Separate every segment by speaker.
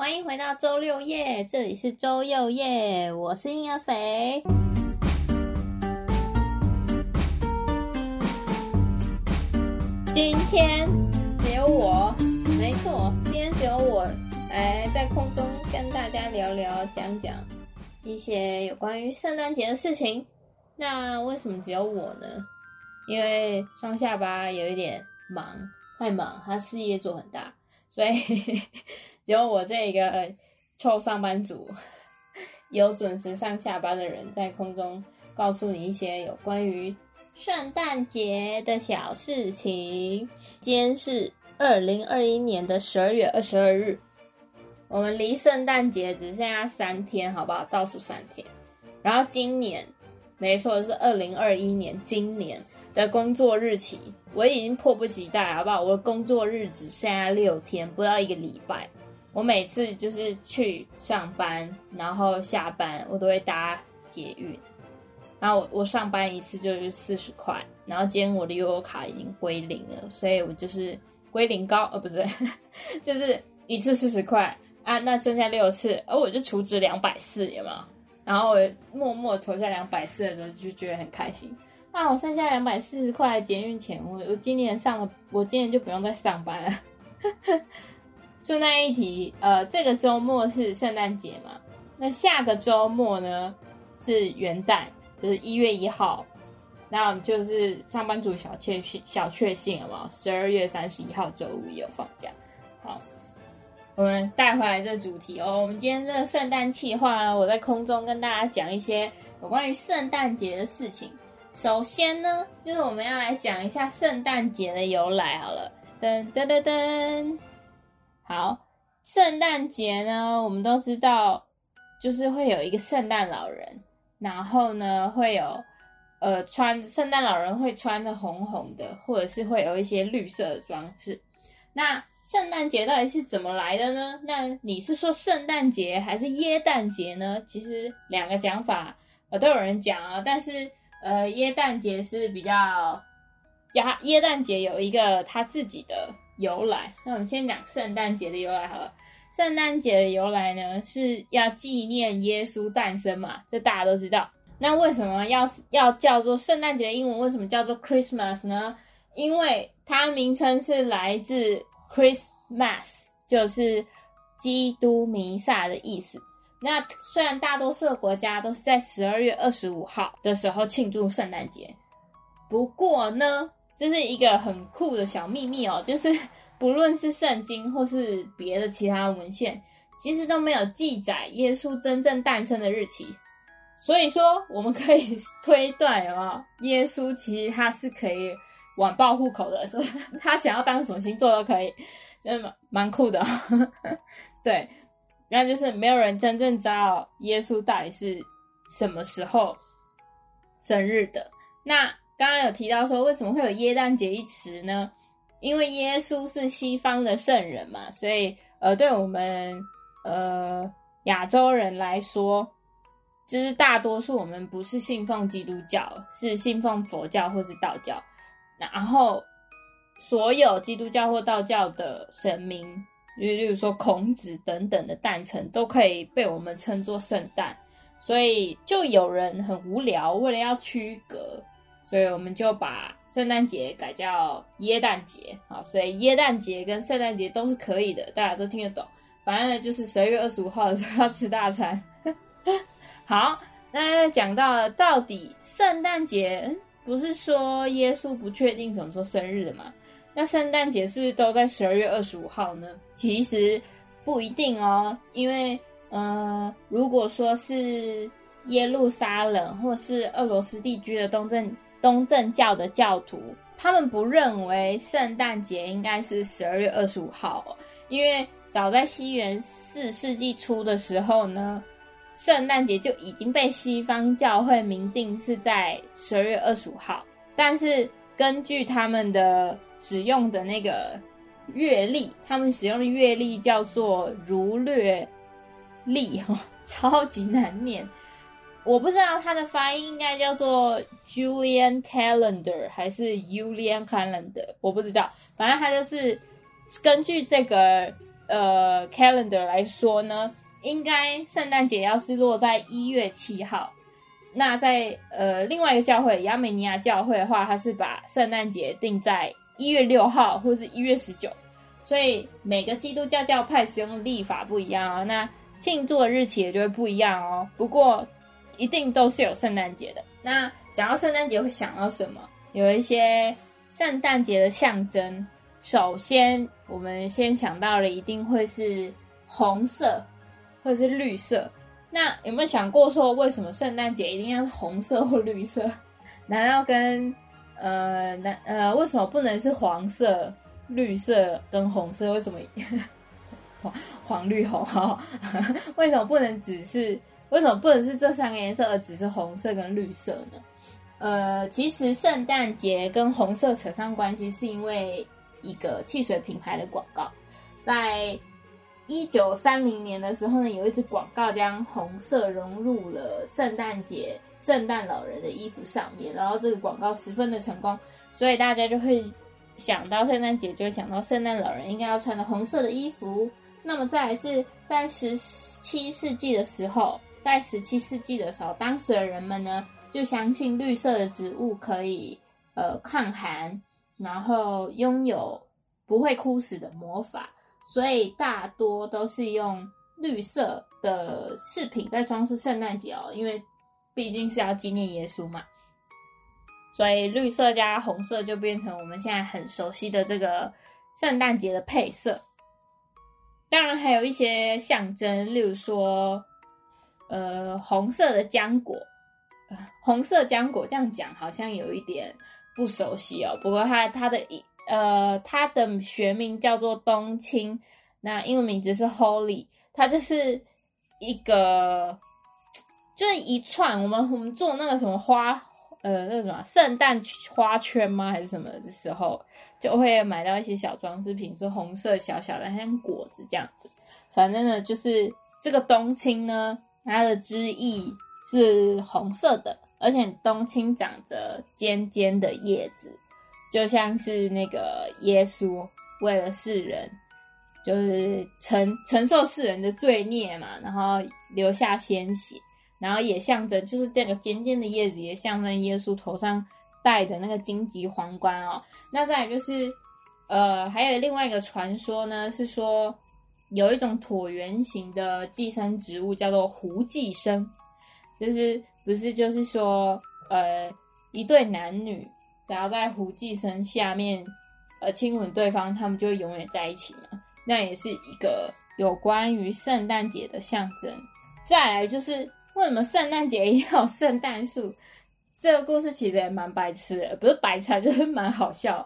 Speaker 1: 欢迎回到周六夜，这里是周六夜，我是婴儿肥。今天只有我，没错，今天只有我来在空中跟大家聊聊、讲讲一些有关于圣诞节的事情。那为什么只有我呢？因为双下巴有一点忙，太忙，他事业做很大，所以只有我这一个臭上班族，有准时上下班的人，在空中告诉你一些有关于。圣诞节的小事情。今天是二零二一年的十二月二十二日，我们离圣诞节只剩下三天，好不好？倒数三天。然后今年，没错，是二零二一年，今年的工作日期，我已经迫不及待，好不好？我的工作日只剩下六天，不到一个礼拜。我每次就是去上班，然后下班，我都会搭捷运。然后我我上班一次就是四十块，然后今天我的悠游卡已经归零了，所以我就是归零高，呃，不是，就是一次四十块啊，那剩下六次，而我就储值两百四，有没有？然后我默默投下两百四的时候，就觉得很开心啊！我剩下两百四十块捷运钱，我我今年上了，我今年就不用再上班了。顺带一提，呃，这个周末是圣诞节嘛？那下个周末呢是元旦。就是一月一号，那就是上班族小确幸，小确幸了嘛。十二月三十一号周五也有放假。好，我们带回来这主题哦。我们今天这个圣诞计划，我在空中跟大家讲一些有关于圣诞节的事情。首先呢，就是我们要来讲一下圣诞节的由来。好了，噔噔噔噔，好，圣诞节呢，我们都知道，就是会有一个圣诞老人。然后呢，会有，呃，穿圣诞老人会穿的红红的，或者是会有一些绿色的装饰。那圣诞节到底是怎么来的呢？那你是说圣诞节还是耶诞节呢？其实两个讲法，呃，都有人讲啊。但是，呃，耶诞节是比较，呀，耶诞节有一个它自己的由来。那我们先讲圣诞节的由来好了。圣诞节的由来呢，是要纪念耶稣诞生嘛？这大家都知道。那为什么要要叫做圣诞节的英文为什么叫做 Christmas 呢？因为它名称是来自 Christmas，就是基督弥撒的意思。那虽然大多数的国家都是在十二月二十五号的时候庆祝圣诞节，不过呢，这是一个很酷的小秘密哦，就是。不论是圣经或是别的其他文献，其实都没有记载耶稣真正诞生的日期。所以说，我们可以推断，有没有耶稣其实他是可以晚报户口的，他想要当什么星座都可以，那蛮酷的。对，那就是没有人真正知道耶稣到底是什么时候生日的。那刚刚有提到说，为什么会有耶诞节一词呢？因为耶稣是西方的圣人嘛，所以呃，对我们呃亚洲人来说，就是大多数我们不是信奉基督教，是信奉佛教或是道教。然后所有基督教或道教的神明，例例如说孔子等等的诞辰，都可以被我们称作圣诞。所以就有人很无聊，为了要区隔。所以我们就把圣诞节改叫耶诞节，好，所以耶诞节跟圣诞节都是可以的，大家都听得懂。反正就是十二月二十五号的时候要吃大餐。好，那讲到到底圣诞节不是说耶稣不确定什么时候生日的吗？那圣诞节是都在十二月二十五号呢？其实不一定哦，因为呃，如果说是耶路撒冷或是俄罗斯地区的东正。东正教的教徒，他们不认为圣诞节应该是十二月二十五号，因为早在西元四世纪初的时候呢，圣诞节就已经被西方教会明定是在十二月二十五号。但是根据他们的使用的那个月历，他们使用的月历叫做儒略历，超级难念。我不知道它的发音应该叫做 Julian Calendar 还是 Julian Calendar，我不知道。反正它就是根据这个呃 calendar 来说呢，应该圣诞节要是落在一月七号。那在呃另外一个教会亚美尼亚教会的话，它是把圣诞节定在一月六号或是一月十九，所以每个基督教教派使用的历法不一样哦，那庆祝的日期也就会不一样哦。不过一定都是有圣诞节的。那讲到圣诞节会想到什么？有一些圣诞节的象征。首先，我们先想到的一定会是红色或者是绿色。那有没有想过说，为什么圣诞节一定要是红色或绿色？难道跟呃，难呃，为什么不能是黄色、绿色跟红色？为什么 黄黄绿红？哈，为什么不能只是？为什么不能是这三个颜色，而只是红色跟绿色呢？呃，其实圣诞节跟红色扯上关系，是因为一个汽水品牌的广告，在。一九三零年的时候呢，有一支广告将红色融入了圣诞节圣诞老人的衣服上面，然后这个广告十分的成功，所以大家就会想到圣诞节，就会想到圣诞老人应该要穿的红色的衣服。那么再来是在十七世纪的时候，在十七世纪的时候，当时的人们呢就相信绿色的植物可以呃抗寒，然后拥有不会枯死的魔法。所以大多都是用绿色的饰品在装饰圣诞节哦，因为毕竟是要纪念耶稣嘛。所以绿色加红色就变成我们现在很熟悉的这个圣诞节的配色。当然还有一些象征，例如说，呃，红色的浆果，红色浆果这样讲好像有一点不熟悉哦。不过它它的一。呃，它的学名叫做冬青，那英文名字是 Holly，它就是一个，就是一串我们我们做那个什么花，呃，那什么圣诞花圈吗？还是什么的时候，就会买到一些小装饰品，是红色小小的，像果子这样子。反正呢，就是这个冬青呢，它的枝叶是红色的，而且冬青长着尖尖的叶子。就像是那个耶稣为了世人，就是承承受世人的罪孽嘛，然后留下鲜血，然后也象征就是这个尖尖的叶子也象征耶稣头上戴的那个荆棘皇冠哦。那再来就是，呃，还有另外一个传说呢，是说有一种椭圆形的寄生植物叫做胡寄生，就是不是就是说，呃，一对男女。只要在胡寄生下面，呃，亲吻对方，他们就会永远在一起嘛。那也是一个有关于圣诞节的象征。再来就是为什么圣诞节也有圣诞树？这个故事其实也蛮白痴的，不是白痴，就是蛮好笑。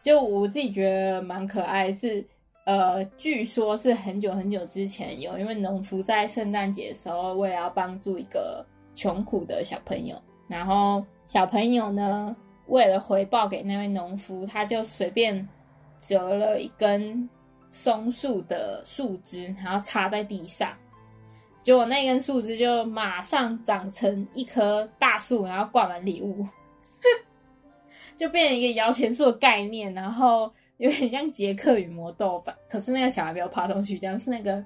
Speaker 1: 就我自己觉得蛮可爱，是呃，据说是很久很久之前有，因为农夫在圣诞节的时候，为了要帮助一个穷苦的小朋友，然后小朋友呢。为了回报给那位农夫，他就随便折了一根松树的树枝，然后插在地上，结果那根树枝就马上长成一棵大树，然后挂满礼物，就变成一个摇钱树的概念，然后有点像杰克与魔豆吧。可是那个小孩没有爬上去，这样是那个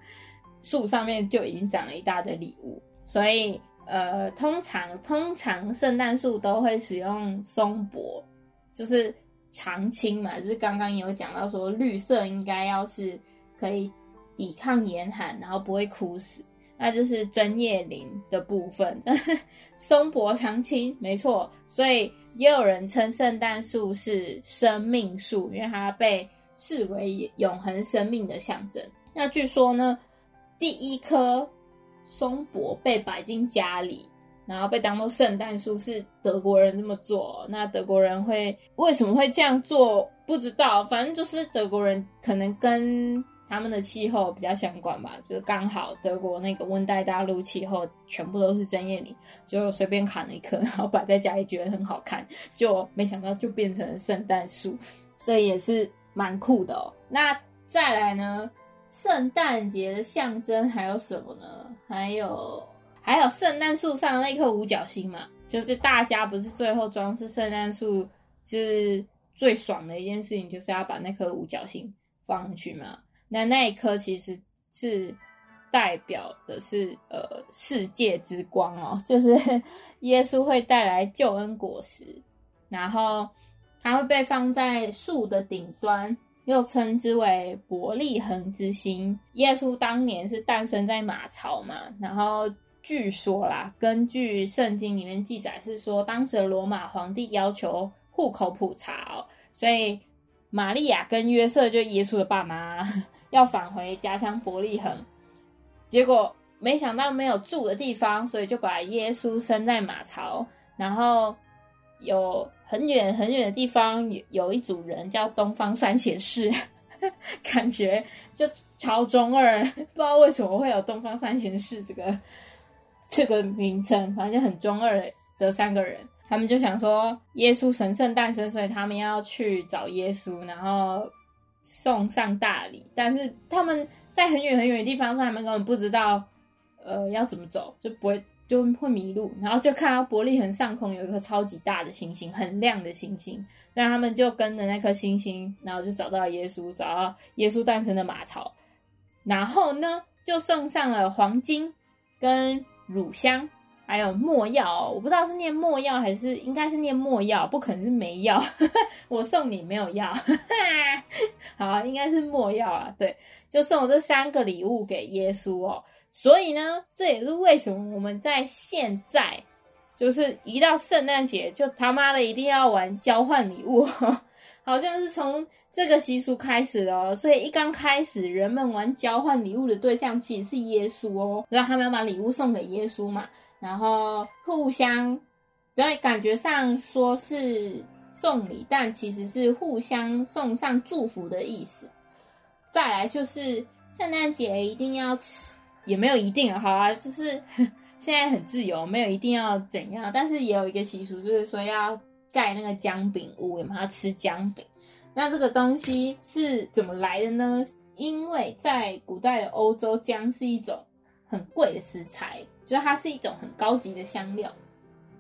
Speaker 1: 树上面就已经长了一大堆礼物，所以。呃，通常通常圣诞树都会使用松柏，就是常青嘛，就是刚刚有讲到说绿色应该要是可以抵抗严寒，然后不会枯死，那就是针叶林的部分。松柏常青，没错，所以也有人称圣诞树是生命树，因为它被视为永恒生命的象征。那据说呢，第一棵。松柏被摆进家里，然后被当做圣诞树，是德国人这么做。那德国人会为什么会这样做？不知道，反正就是德国人可能跟他们的气候比较相关吧。就是刚好德国那个温带大陆气候全部都是针叶林，就随便砍了一棵，然后摆在家里，觉得很好看，就没想到就变成了圣诞树，所以也是蛮酷的哦。那再来呢？圣诞节的象征还有什么呢？还有还有圣诞树上那颗五角星嘛，就是大家不是最后装饰圣诞树，就是最爽的一件事情，就是要把那颗五角星放上去嘛。那那一颗其实是代表的是呃世界之光哦，就是耶稣会带来救恩果实，然后它会被放在树的顶端，又称之为伯利恒之星。耶稣当年是诞生在马槽嘛，然后据说啦，根据圣经里面记载是说，当时的罗马皇帝要求户口普查，所以玛利亚跟约瑟就耶稣的爸妈。要返回家乡伯利恒，结果没想到没有住的地方，所以就把耶稣生在马槽。然后有很远很远的地方有有一组人叫东方三贤士，感觉就超中二，不知道为什么会有东方三贤士这个这个名称，反正就很中二的三个人。他们就想说耶稣神圣诞生，所以他们要去找耶稣，然后。送上大礼，但是他们在很远很远的地方，所以他们根本不知道，呃，要怎么走，就不会就会迷路。然后就看到伯利恒上空有一颗超级大的星星，很亮的星星，所以他们就跟着那颗星星，然后就找到耶稣，找到耶稣诞生的马槽，然后呢，就送上了黄金跟乳香。还有墨药，我不知道是念墨药还是应该是念墨药，不可能是没药。我送你没有药，好，应该是墨药啊。对，就送了这三个礼物给耶稣哦。所以呢，这也是为什么我们在现在就是一到圣诞节就他妈的一定要玩交换礼物，好像是从这个习俗开始的。所以一刚开始，人们玩交换礼物的对象其实是耶稣哦，然后他们要把礼物送给耶稣嘛。然后互相，对，感觉上说是送礼，但其实是互相送上祝福的意思。再来就是圣诞节一定要吃，也没有一定好啊，就是 现在很自由，没有一定要怎样。但是也有一个习俗，就是说要盖那个姜饼屋，我们要吃姜饼？那这个东西是怎么来的呢？因为在古代的欧洲，姜是一种很贵的食材。就是它是一种很高级的香料，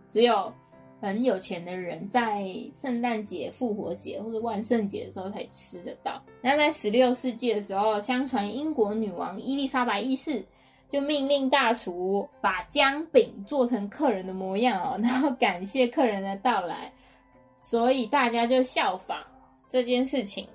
Speaker 1: 只有很有钱的人在圣诞节、复活节或者万圣节的时候才吃得到。那在十六世纪的时候，相传英国女王伊丽莎白一世就命令大厨把姜饼做成客人的模样哦，然后感谢客人的到来，所以大家就效仿这件事情，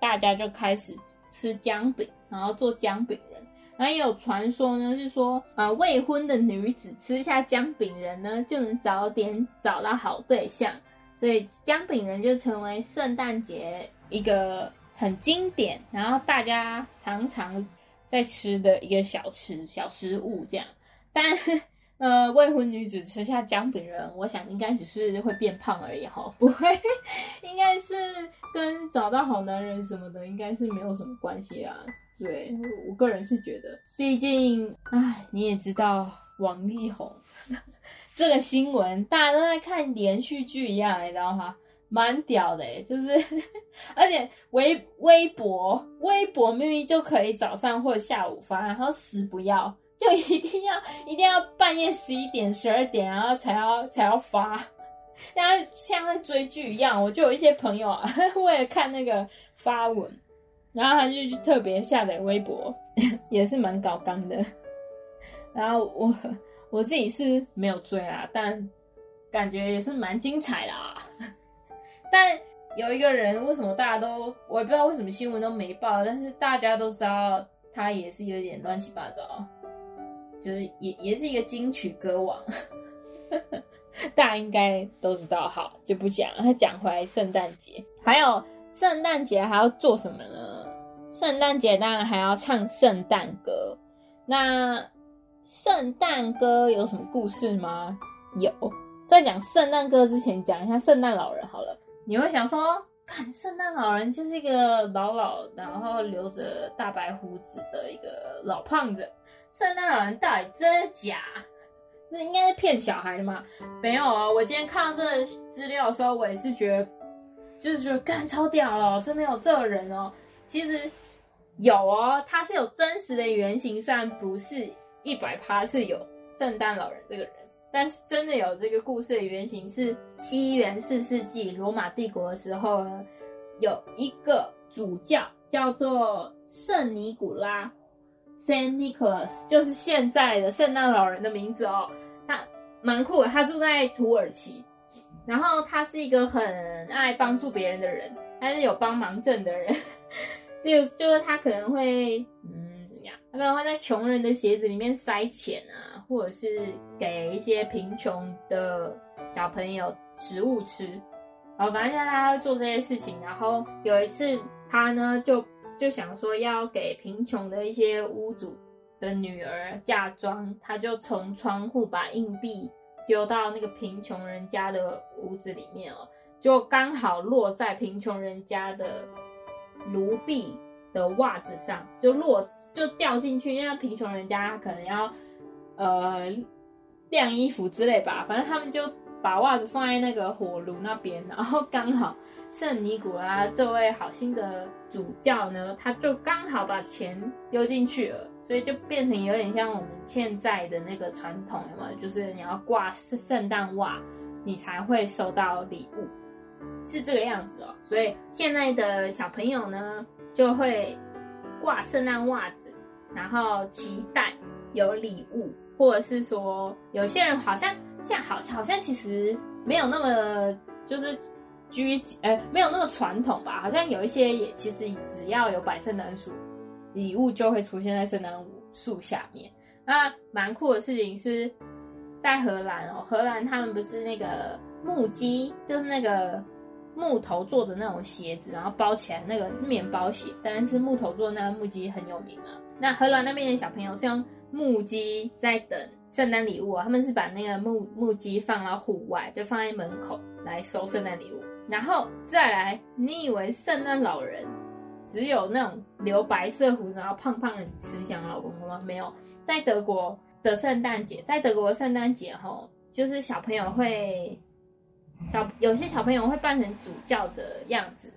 Speaker 1: 大家就开始吃姜饼，然后做姜饼人。还有传说呢，是说，呃，未婚的女子吃下姜饼人呢，就能早点找到好对象，所以姜饼人就成为圣诞节一个很经典，然后大家常常在吃的一个小吃、小食物这样。但呃，未婚女子吃下姜饼人，我想应该只是会变胖而已哈，不会，应该是跟找到好男人什么的，应该是没有什么关系啊。对我个人是觉得，毕竟，哎，你也知道王力宏 这个新闻，大家都在看连续剧一样，你知道吗？蛮屌的，就是，而且微微博，微博明明就可以早上或者下午发，然后死不要，就一定要一定要半夜十一点、十二点，然后才要才要发，像像在追剧一样。我就有一些朋友啊，为了看那个发文。然后他就去特别下载微博，也是蛮搞刚的。然后我我自己是没有追啦，但感觉也是蛮精彩的啊。但有一个人，为什么大家都我也不知道为什么新闻都没报，但是大家都知道他也是有点乱七八糟，就是也也是一个金曲歌王，大家应该都知道。好，就不讲了。他讲回来，圣诞节还有。圣诞节还要做什么呢？圣诞节当然还要唱圣诞歌。那圣诞歌有什么故事吗？有。在讲圣诞歌之前，讲一下圣诞老人好了。你会想说，看圣诞老人就是一个老老，然后留着大白胡子的一个老胖子。圣诞老人到底真假？这应该是骗小孩的吗？没有啊！我今天看到这资料的时候，我也是觉得。就是觉得干超屌了，真的有这个人哦。其实有哦，他是有真实的原型，虽然不是一百趴是有圣诞老人这个人，但是真的有这个故事的原型是西元四世纪罗马帝国的时候呢，有一个主教叫做圣尼古拉 （Saint Nicholas），就是现在的圣诞老人的名字哦。他蛮酷的，他住在土耳其，然后他是一个很爱帮助别人的人，他是有帮忙症的人。就就是他可能会，嗯，怎么样？他会在穷人的鞋子里面塞钱啊，或者是给一些贫穷的小朋友食物吃。哦反正就是他会做这些事情。然后有一次，他呢就就想说要给贫穷的一些屋主的女儿嫁妆，他就从窗户把硬币丢到那个贫穷人家的屋子里面哦，就刚好落在贫穷人家的。卢比的袜子上就落就掉进去，因为贫穷人家可能要呃晾衣服之类吧，反正他们就把袜子放在那个火炉那边，然后刚好圣尼古拉这位好心的主教呢，他就刚好把钱丢进去了，所以就变成有点像我们现在的那个传统，有没有？就是你要挂圣诞袜，你才会收到礼物。是这个样子哦，所以现在的小朋友呢，就会挂圣诞袜子，然后期待有礼物，或者是说有些人好像像好好像其实没有那么就是拘呃没有那么传统吧，好像有一些也其实只要有摆圣诞树，礼物就会出现在圣诞树下面。那蛮酷的事情是在荷兰哦，荷兰他们不是那个。木屐就是那个木头做的那种鞋子，然后包起来那个面包鞋，当然是木头做的那个木屐很有名啊。那荷兰那边的小朋友是用木屐在等圣诞礼物啊，他们是把那个木木屐放到户外，就放在门口来收圣诞礼物。然后再来，你以为圣诞老人只有那种留白色胡子然后胖胖的慈祥老公公吗？没有，在德国的圣诞节，在德国的圣诞节吼，就是小朋友会。小有些小朋友会扮成主教的样子，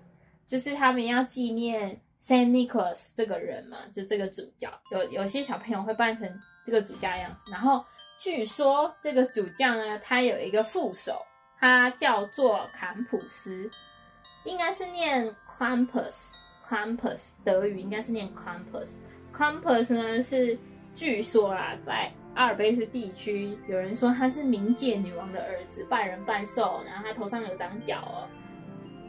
Speaker 1: 就是他们要纪念 Saint Nicholas 这个人嘛，就这个主教。有有些小朋友会扮成这个主教的样子，然后据说这个主教呢，他有一个副手，他叫做坎普斯，应该是念 c a m p u s c a m p u s 德语应该是念 c a m p u s c a m p u s 呢是据说啊，在。阿尔卑斯地区有人说他是冥界女王的儿子，半人半兽，然后他头上有长角哦，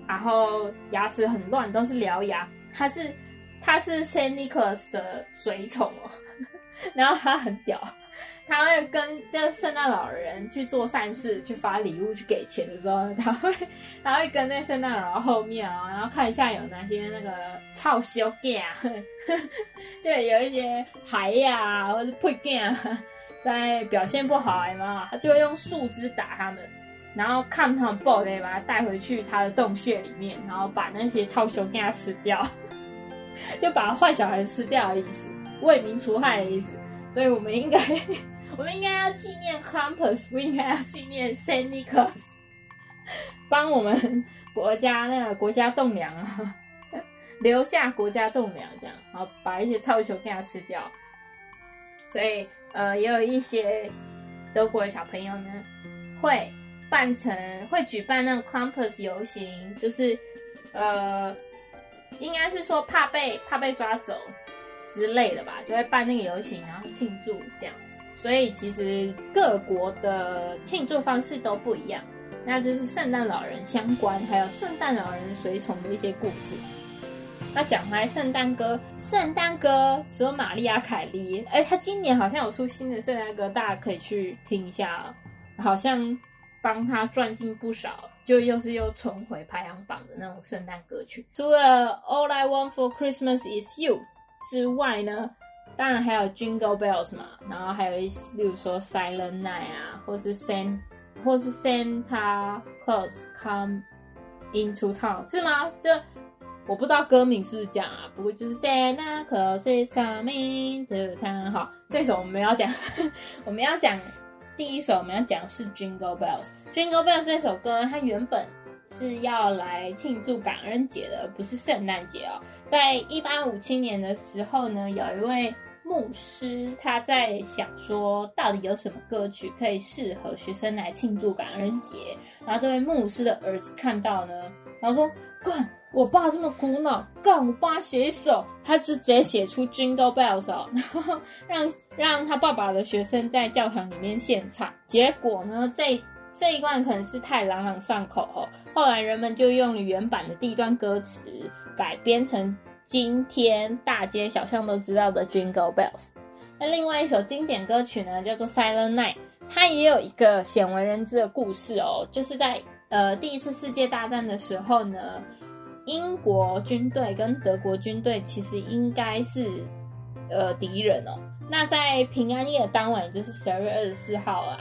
Speaker 1: 然后牙齿很乱，都是獠牙。他是他是 Saint Nicholas 的随从哦，然后他很屌。他会跟这圣诞老人去做善事，去发礼物，去给钱的时候，他会 他会跟那圣诞老人后面啊，然后看一下有哪些那个操修 gay 啊，就有一些孩呀或者配 gay 啊，在表现不好嘛，他就会用树枝打他们，然后看他们爆的，把他带回去他的洞穴里面，然后把那些操修 gay 吃掉，就把坏小孩吃掉的意思，为民除害的意思。所以我们应该，我们应该要纪念 Campus，不应该要纪念 Saint Nicholas，帮我们国家那个国家栋梁啊，留下国家栋梁这样，然后把一些臭球给他吃掉。所以呃，也有一些德国的小朋友呢，会扮成会举办那个 Campus 游行，就是呃，应该是说怕被怕被抓走。之类的吧，就会办那个游行，然后庆祝这样子。所以其实各国的庆祝方式都不一样。那就是圣诞老人相关，还有圣诞老人随从的一些故事。那讲回来，圣诞歌，圣诞歌说玛丽亚凯莉，哎，他今年好像有出新的圣诞歌，大家可以去听一下，好像帮他赚进不少，就又是又重回排行榜的那种圣诞歌曲。除了 All I Want for Christmas Is You。之外呢，当然还有 Jingle Bells 嘛，然后还有一，例如说 Silent Night 啊，或是 Santa，或是 Santa Claus Come into Town，是吗？这我不知道歌名是不是这样啊，不过就是 Santa Claus is coming to town。好，这首我们要讲，我们要讲第一首，我们要讲是 Jingle Bells。Jingle Bells 这首歌，它原本。是要来庆祝感恩节的，不是圣诞节哦。在一八五七年的时候呢，有一位牧师他在想说，到底有什么歌曲可以适合学生来庆祝感恩节。然后这位牧师的儿子看到呢，然后说：“干，我爸这么苦恼，干我爸写一首，他就直接写出 Jingle Bells，然后让让他爸爸的学生在教堂里面献唱。结果呢，在这一段可能是太朗朗上口哦，后来人们就用原版的第一段歌词改编成今天大街小巷都知道的 Jingle Bells。那另外一首经典歌曲呢，叫做 Silent Night，它也有一个鲜为人知的故事哦，就是在呃第一次世界大战的时候呢。英国军队跟德国军队其实应该是呃敌人哦。那在平安夜当晚，就是十二月二十四号啊，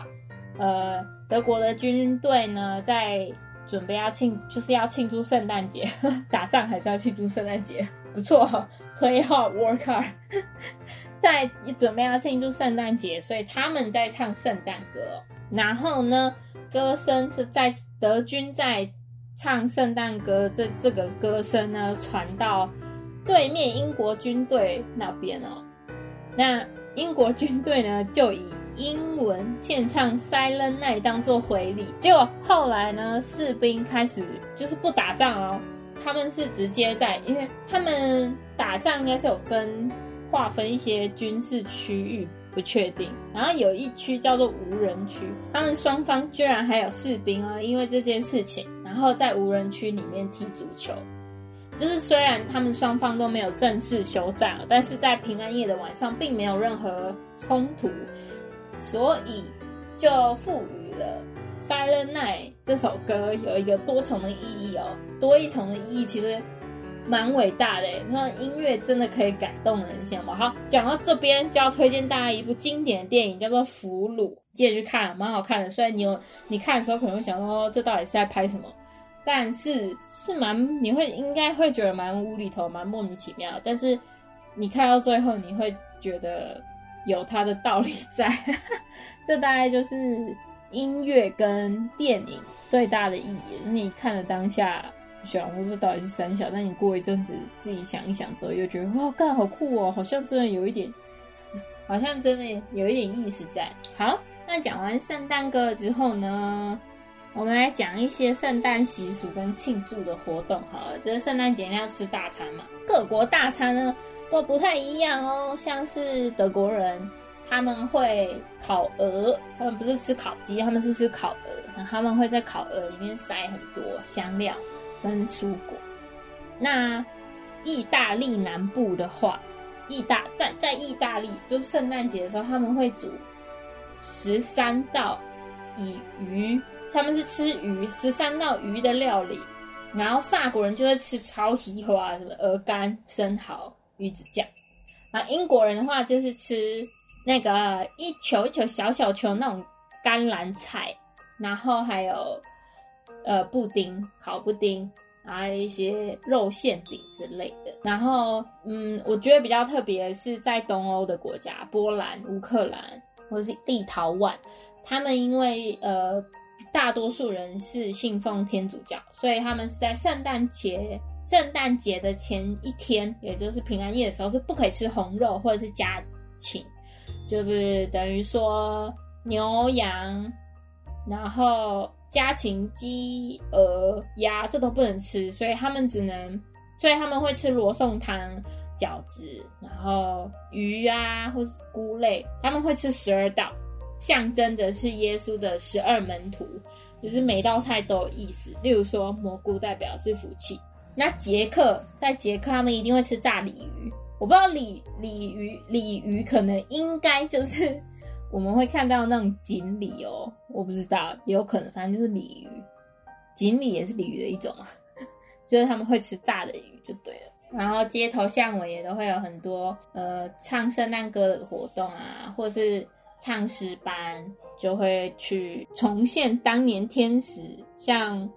Speaker 1: 呃，德国的军队呢在准备要庆，就是要庆祝圣诞节，打仗还是要庆祝圣诞节？不错，Play hard, work hard，在准备要庆祝圣诞节，所以他们在唱圣诞歌。然后呢，歌声就在德军在。唱圣诞歌，这这个歌声呢传到对面英国军队那边哦。那英国军队呢就以英文献唱《Silent Night》当做回礼。结果后来呢，士兵开始就是不打仗哦，他们是直接在，因为他们打仗应该是有分划分一些军事区域，不确定。然后有一区叫做无人区，他们双方居然还有士兵啊，因为这件事情。然后在无人区里面踢足球，就是虽然他们双方都没有正式休战，但是在平安夜的晚上并没有任何冲突，所以就赋予了《Silent Night》这首歌有一个多重的意义哦，多一重的意义其实蛮伟大的。那音乐真的可以感动人心吗？好，讲到这边就要推荐大家一部经典的电影，叫做《俘虏》，记得去看，蛮好看的。虽然你有你看的时候可能会想说，这到底是在拍什么？但是是蛮，你会应该会觉得蛮无厘头、蛮莫名其妙。但是你看到最后，你会觉得有它的道理在。这大概就是音乐跟电影最大的意义。你看了当下想，我这到底是三小？但你过一阵子自己想一想之后，又觉得哇，干好酷哦，好像真的有一点，好像真的有一点意思在。好，那讲完圣诞歌之后呢？我们来讲一些圣诞习俗跟庆祝的活动，好了，就是圣诞节要吃大餐嘛。各国大餐呢都不太一样哦，像是德国人他们会烤鹅，他们不是吃烤鸡，他们是吃烤鹅，他们会在烤鹅里面塞很多香料跟蔬果。那意大利南部的话，意大在在意大利，就是圣诞节的时候，他们会煮十三道以鱼。他们是吃鱼，十三道鱼的料理，然后法国人就会吃超喜花，什么鹅肝、生蚝、鱼子酱。那英国人的话就是吃那个一球一球小小球那种甘蓝菜，然后还有呃布丁、烤布丁，还有一些肉馅饼之类的。然后嗯，我觉得比较特别是在东欧的国家，波兰、乌克兰或者是立陶宛，他们因为呃。大多数人是信奉天主教，所以他们是在圣诞节圣诞节的前一天，也就是平安夜的时候，是不可以吃红肉或者是家禽，就是等于说牛羊，然后家禽鸡鹅鸭这都不能吃，所以他们只能，所以他们会吃罗宋汤、饺子，然后鱼啊或是菇类，他们会吃十二道。象征的是耶稣的十二门徒，就是每道菜都有意思。例如说，蘑菇代表是福气。那捷克在捷克，他们一定会吃炸鲤鱼。我不知道鲤鲤鱼鲤鱼可能应该就是我们会看到那种锦鲤哦，我不知道，也有可能，反正就是鲤鱼。锦鲤也是鲤鱼的一种啊，就是他们会吃炸的鱼就对了。然后街头巷尾也都会有很多呃唱圣诞歌的活动啊，或是。唱诗班就会去重现当年天使向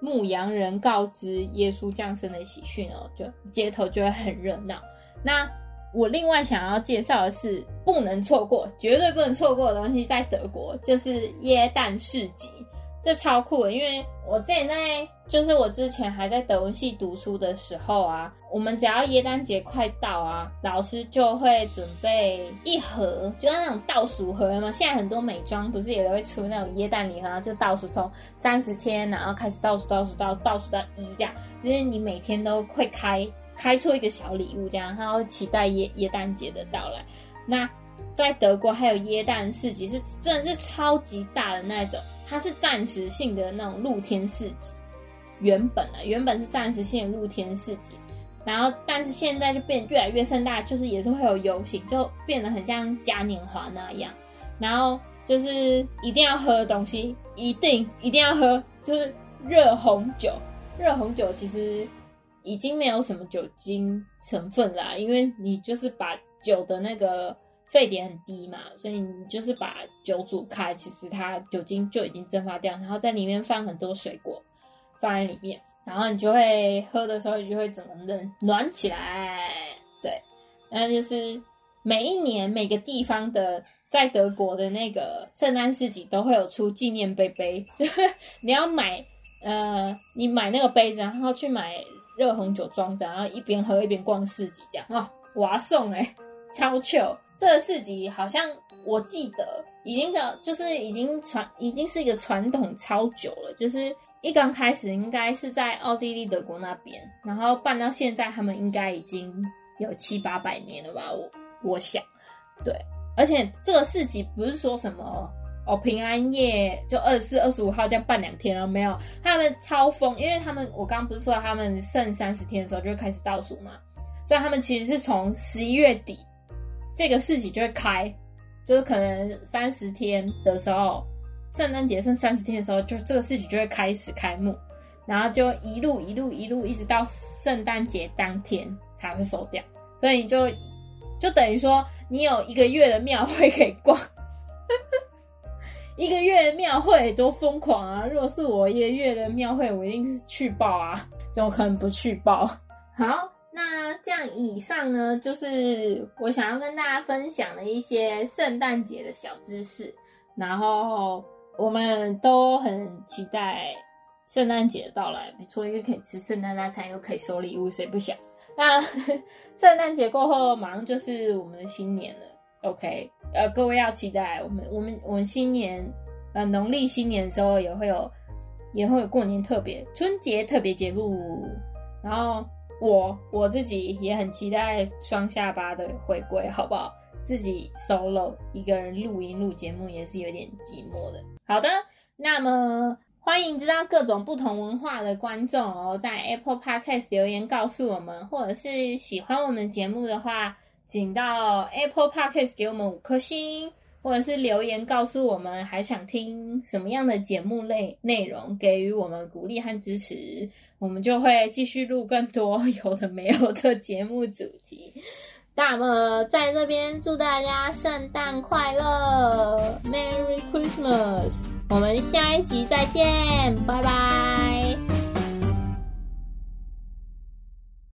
Speaker 1: 牧羊人告知耶稣降生的喜讯哦，就街头就会很热闹。那我另外想要介绍的是不能错过、绝对不能错过的东西，在德国就是耶诞市集。这超酷，因为我之前在，就是我之前还在德文系读书的时候啊，我们只要耶诞节快到啊，老师就会准备一盒，就是那种倒数盒嘛。现在很多美妆不是也都会出那种耶诞礼盒，就倒数从三十天，然后开始倒数倒数到倒数到一这样，就是你每天都会开开出一个小礼物这样，然后期待耶耶诞节的到来。那在德国还有耶诞市集，是真的是超级大的那种。它是暂时性的那种露天市集，原本啊，原本是暂时性的露天市集，然后但是现在就变越来越盛大，就是也是会有游行，就变得很像嘉年华那样。然后就是一定要喝的东西，一定一定要喝，就是热红酒。热红酒其实已经没有什么酒精成分啦，因为你就是把酒的那个。沸点很低嘛，所以你就是把酒煮开，其实它酒精就已经蒸发掉，然后在里面放很多水果放在里面，然后你就会喝的时候，你就会整个人暖起来。对，那就是每一年每个地方的在德国的那个圣诞市集都会有出纪念杯杯，你要买呃，你买那个杯子，然后去买热红酒装着，然后一边喝一边逛市集，这样哦，哇送哎，超糗。这个市集好像我记得已经的，就是已经传，已经是一个传统超久了。就是一刚开始应该是在奥地利、德国那边，然后办到现在，他们应该已经有七八百年了吧？我我想，对。而且这个市集不是说什么哦，平安夜就二十四、二十五号这样办两天了没有？他们超疯，因为他们我刚刚不是说他们剩三十天的时候就开始倒数嘛，所以他们其实是从十一月底。这个市集就会开，就是可能三十天的时候，圣诞节剩三十天的时候，就这个市集就会开始开幕，然后就一路一路一路一直到圣诞节当天才会收掉，所以就就等于说你有一个月的庙会可以逛，一个月的庙会多疯狂啊！如果是我一个月的庙会，我一定是去报啊，怎么可能不去报？好。那这样以上呢，就是我想要跟大家分享的一些圣诞节的小知识。然后我们都很期待圣诞节的到来，没错，因为可以吃圣诞大餐，又可以收礼物，谁不想？那 圣诞节过后，马上就是我们的新年了。OK，呃，各位要期待我们，我们，我们新年，呃，农历新年的时候也会有，也会有过年特别、春节特别节目，然后。我我自己也很期待双下巴的回归，好不好？自己 solo 一个人录音录节目也是有点寂寞的。好的，那么欢迎知道各种不同文化的观众哦，在 Apple Podcast 留言告诉我们，或者是喜欢我们节目的话，请到 Apple Podcast 给我们五颗星。或者是留言告诉我们还想听什么样的节目类内容，给予我们鼓励和支持，我们就会继续录更多 有的没有的节目主题。那么在这边祝大家圣诞快乐，Merry Christmas！我们下一集再见，拜拜。